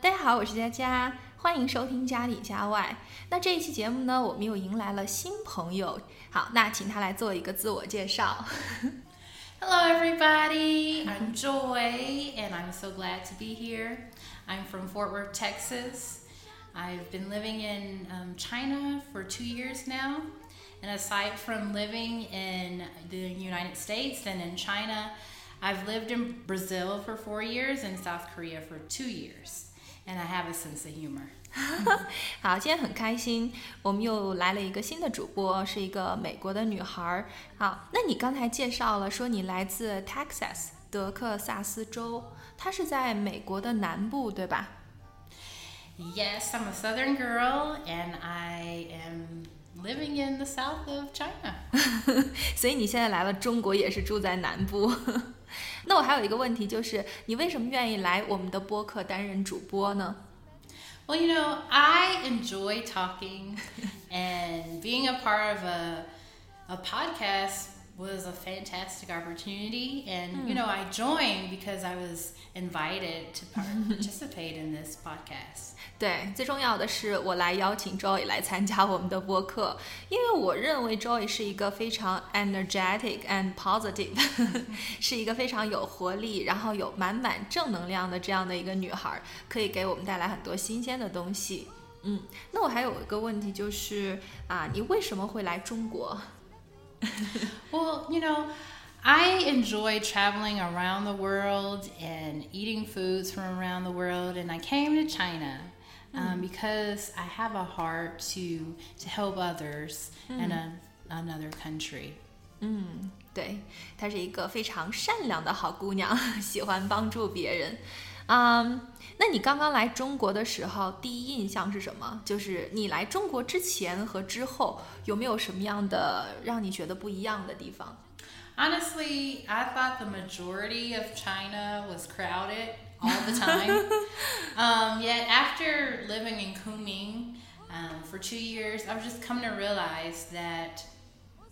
大家好，我是佳佳，欢迎收听家里家外。那这一期节目呢，我们又迎来了新朋友。好，那请他来做一个自我介绍。 Hello, everybody. I'm Joy, and I'm so glad to be here. I'm from Fort Worth, Texas. I've been living in um, China for two years now. And aside from living in the United States and in China, I've lived in Brazil for four years and South Korea for two years. And I have a sense of humor. 好，今天很开心，我们又来了一个新的主播，是一个美国的女孩儿。好，那你刚才介绍了说你来自 Texas 德克萨斯州，它是在美国的南部，对吧？ Yes, I'm a Southern girl, and I am living in the south of China. 所以你现在来了中国，也是住在南部。 那我还有一个问题，就是你为什么愿意来我们的播客担任主播呢？ Well, you know, I enjoy talking, and being a part of a, a podcast was a fantastic opportunity. And, you know, I joined because I was invited to par- participate in this podcast. 对，最重要的是我来邀请 Joy 来参加我们的播客，因为我认为 Joy 是一个非常 energetic and positive，是一个非常有活力，然后有满满正能量的这样的一个女孩，可以给我们带来很多新鲜的东西。嗯，那我还有一个问题就是啊，你为什么会来中国？ Well, you know, I enjoy traveling around the world and eating foods from around the world, and I came to China. Um, because I have a heart to to help others in a, another country. 嗯，对，她是一个非常善良的好姑娘，喜欢帮助别人。 嗯，那你刚刚来中国的时候，第一印象是什么？就是你来中国之前和之后，有没有什么样的让你觉得不一样的地方？ Honestly, I thought the majority of China was crowded all the time. um, yet after living in Kunming um, for two years, I've just come to realize that,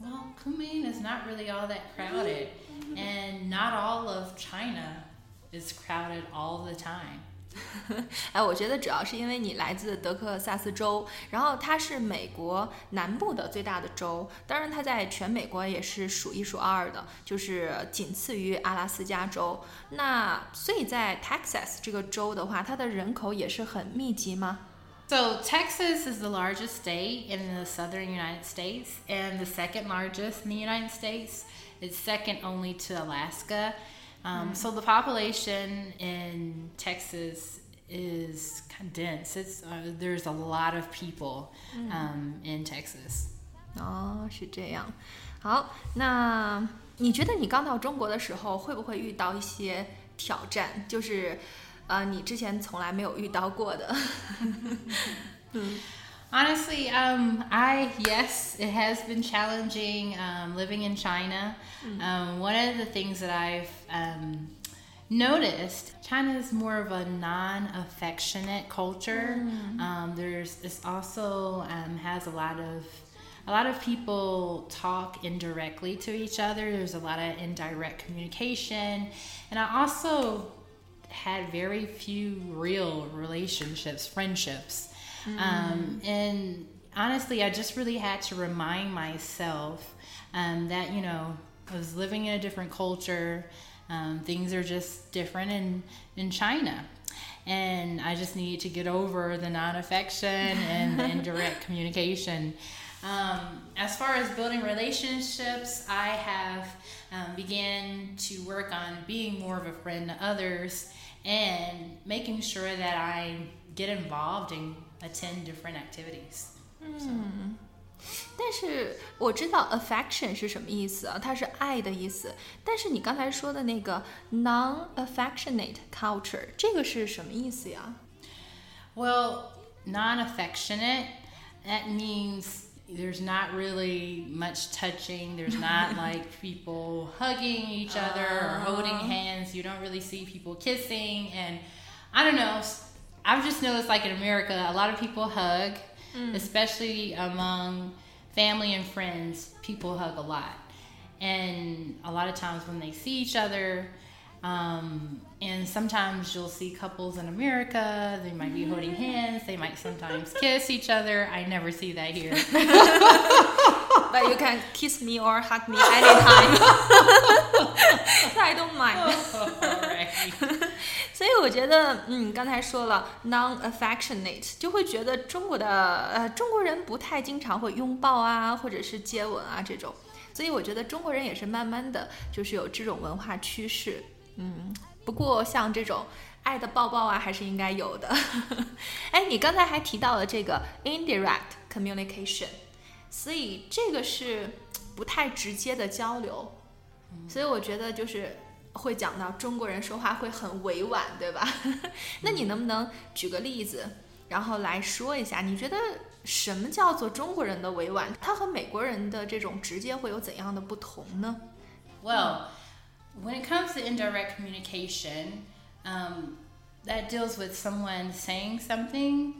well, Kunming is not really all that crowded, and not all of China is crowded all the time. 哎，我觉得主要是因为你来自德克萨斯州，然后它是美国南部的最大的州，当然它在全美国也是数一数二的，就是仅次于阿拉斯加州。那所以在 Texas 这个州的话，它的人口也是很密集吗？ So, Texas is the largest state in the southern United States and the second largest in the United States. It's second only to Alaska. Um, So, the population in Texas is kind of dense. It's, uh, there's a lot of people um, in Texas. 哦，是这样。好，那你觉得你刚到中国的时候，会不会遇到一些挑战？就是，呃，你之前从来没有遇到过的。 Honestly, um, I yes, it has been challenging um, living in China. Um, one of the things that I've um, noticed, China is more of a non-affectionate culture. Um, there's this also um, has a lot of a lot of people talk indirectly to each other. There's a lot of indirect communication, and I also had very few real relationships, friendships. Um, and honestly, I just really had to remind myself um, that, you know, I was living in a different culture. Um, things are just different in, in China. And I just needed to get over the non affection and the indirect communication. Um, as far as building relationships, I have um, began to work on being more of a friend to others and making sure that I get involved and attend different activities. 但是我知道 affection 是什么意思啊，它是爱的意思。但是你刚才说的那个 non-affectionate culture，这个是什么意思呀？ Well, non affectionate, that means there's not really much touching. There's not like people hugging each other or holding hands. You don't really see people kissing. And I don't know, I've just noticed like in America, a lot of people hug, especially among family and friends. People hug a lot. And a lot of times when they see each other, Um, and sometimes you'll see couples in America, they might be holding hands, they might sometimes kiss each other. I never see that here. But you can kiss me or hug me anytime. I don't mind. Alright. 我觉得，嗯，刚才说了 non-affectionate，就会觉得中国的呃中国人不太经常会拥抱啊，或者是接吻啊这种。所以我觉得中国人也是慢慢的就是有这种文化趋势。嗯，不过像这种爱的抱抱啊，还是应该有的。哎，你刚才还提到了这个 indirect communication，所以这个是不太直接的交流。所以我觉得就是会讲到中国人说话会很委婉，对吧？那你能不能举个例子，然后来说一下，你觉得什么叫做中国人的委婉？它和美国人的这种直接会有怎样的不同呢？ Well, when it comes to indirect communication, um, that deals with someone saying something,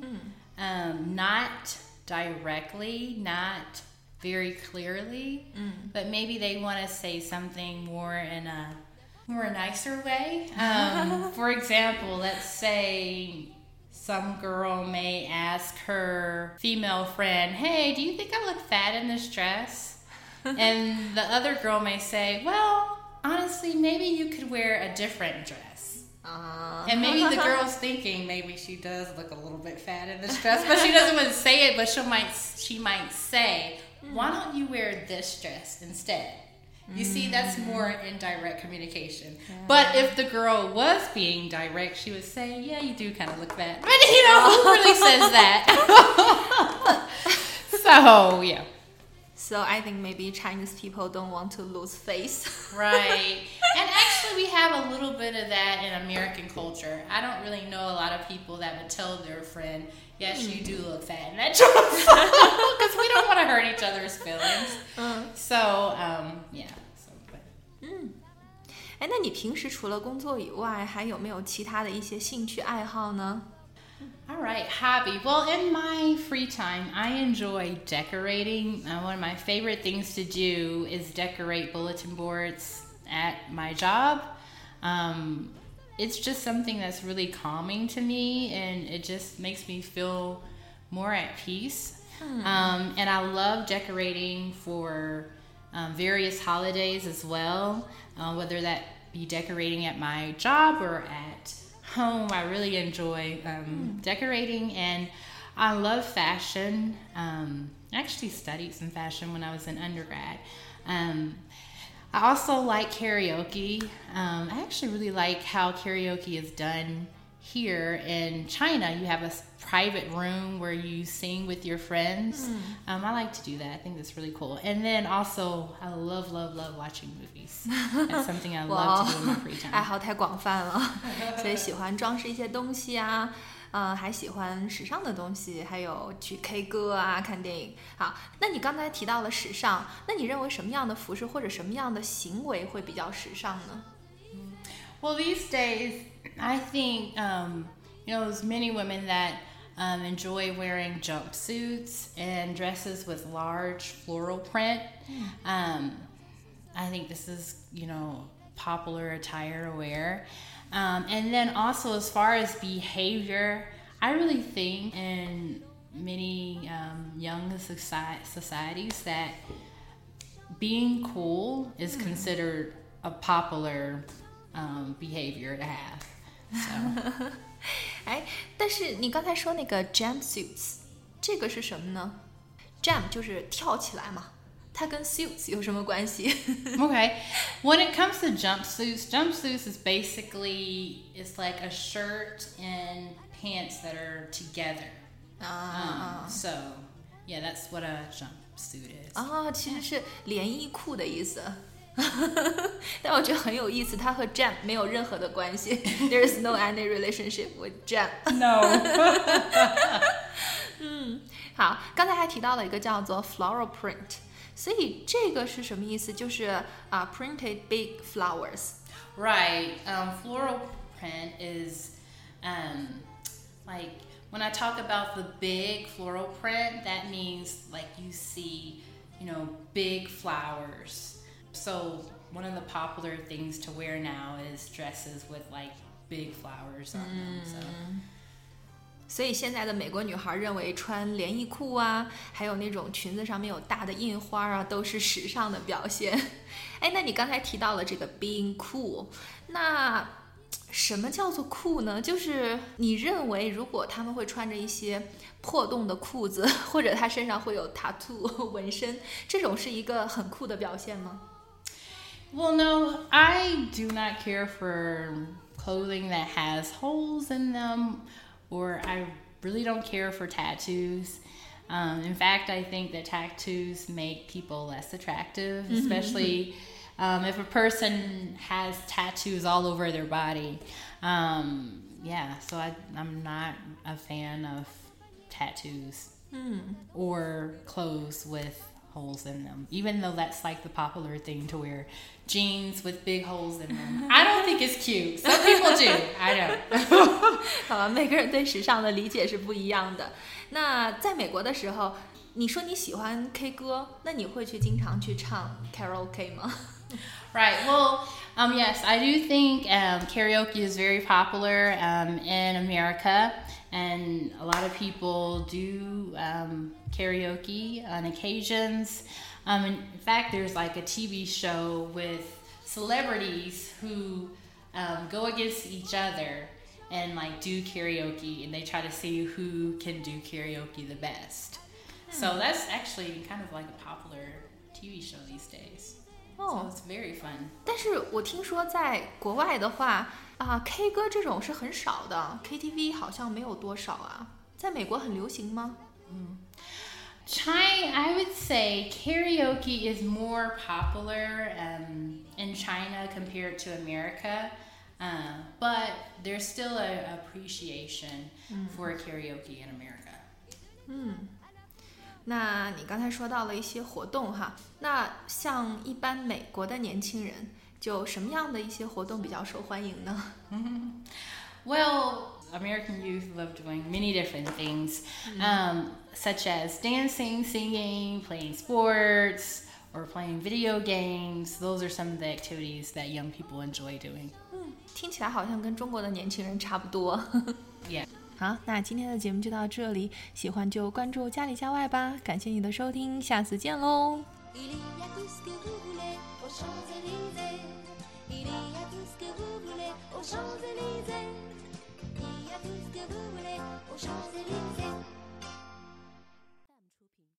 um, not directly, not very clearly, but maybe they want to say something more in a more a nicer way. Um, for example, let's say some girl may ask her female friend, Hey, do you think I look fat in this dress? and the other girl may say, Well, honestly, maybe you could wear a different dress. And maybe the girl's thinking maybe she does look a little bit fat in this dress, but she doesn't want to say it. But she might she might say, "Why don't you wear this dress instead?" You see, that's mm. more indirect communication. But if the girl was being direct, she would say, "Yeah, you do kind of look fat." But you know, who really says that? so yeah. So I think maybe Chinese people don't want to lose face. Right. and actually, we have a little bit of that in American culture. I don't really know a lot of people that would tell their friend, yes, you do mm. look fat in that dress. Because we don't want to hurt each other's feelings. Uh-huh. So, um, yeah. So, but, 哎，那你平时除了工作以外，还有没有其他的一些兴趣爱好呢？ all right, hobby. Well, in my free time, I enjoy decorating. Uh, one of my favorite things to do is decorate bulletin boards at my job. Um, it's just something that's really calming to me and it just makes me feel more at peace. Um, and I love decorating for um, various holidays as well, uh, whether that be decorating at my job or at home. I really enjoy um, decorating and I love fashion. Um, I actually studied some fashion when I was in undergrad. Um, I also like karaoke. Um, I actually really like how karaoke is done here in China. You have a s- private room where you sing with your friends. Um, I like to do that. I think that's really cool. And then also, I love, love, love watching movies. That's something I 哇 love to do in my free 爱 time. 好太广泛了，所以喜欢装饰一些东西啊，嗯、还喜欢时尚的东西，还有去 K 歌啊，看电影。好，那你刚才提到了时尚，那你认为什么样的服饰或者什么样的行为会比较时尚呢？ Well, these days, I think um, you know there's many women that um, enjoy wearing jumpsuits and dresses with large floral print. Um, I think this is you know popular attire to wear. Um, and then also as far as behavior, I really think in many um, young soci- societies that being cool is considered a popular um, behavior to have. So 哎，但是你刚才说那个 jumpsuits，这个是什么呢？jump 就是跳起来嘛，它跟 suits 有什么关系？ okay, when it comes to jumpsuits, jumpsuits is basically it's like a shirt and pants that are together. 啊 Um, so yeah, that's what a jumpsuit is. 啊，其实是连衣裤的意思。 但我觉得很有意思，它和 jam 没有任何的关系。There is no any relationship with jam。 No. 好，刚才还提到了一个叫做 floral print，所以这个是什么意思？就是啊、printed big flowers。 Right. Um, floral print is um, like when I talk about the big floral print, that means like you see, you know, big flowers. So one of the popular things to wear now is dresses with like big flowers on them. So 所以现在的美国女孩认为穿连衣裤啊，还有那种裙子上面有大的印花啊，都是时尚的表现。哎，那你刚才提到了这个 being cool，那什么叫做酷呢？就是你认为如果他们会穿着一些破洞的裤子，或者他身上会有 tattoo 纹身，这种是一个很酷的表现吗？Well, no, I do not care for clothing that has holes in them, or I really don't care for tattoos. Um, in fact, I think that tattoos make people less attractive, especially um, if a person has tattoos all over their body. Um, yeah, so I, I'm not a fan of tattoos or clothes with holes in them, even though that's like the popular thing to wear jeans with big holes in them. I don't think it's cute. Some people do. I don't. 好吧，每个人对时尚的理解是不一样的。那在美国的时候，你说你喜欢 K 歌，那你会去经常去唱 karaoke 吗？ Right. Well, um, yes, I do think um, karaoke is very popular um, in America, and a lot of people do um, karaoke on occasions. Um, in fact, there's like a TV show with celebrities who um, go against each other and like do karaoke, and they try to see who can do karaoke the best. So that's actually kind of like a popular TV show these days. So 哦， it's very fun. 但是我听说在国外的话啊，K 歌这种是很少的，KTV 好像没有多少啊。在美国很流行吗？ China, I would say karaoke is more popular um, in China compared to America, uh, but there's still an appreciation for karaoke in America. 那你刚才说到了一些活动哈，那像一般美国的年轻人，就什么样的一些活动比较受欢迎呢？Well, American youth love doing many different things, um, such as dancing, singing, playing sports, or playing video games. Those are some of the activities that young people enjoy doing. 嗯听起来好像跟中国的年轻人差不多。Yeah. 好，那今天的节目就到这里，喜欢就关注家里家外吧，感谢你的收听，下次见喽。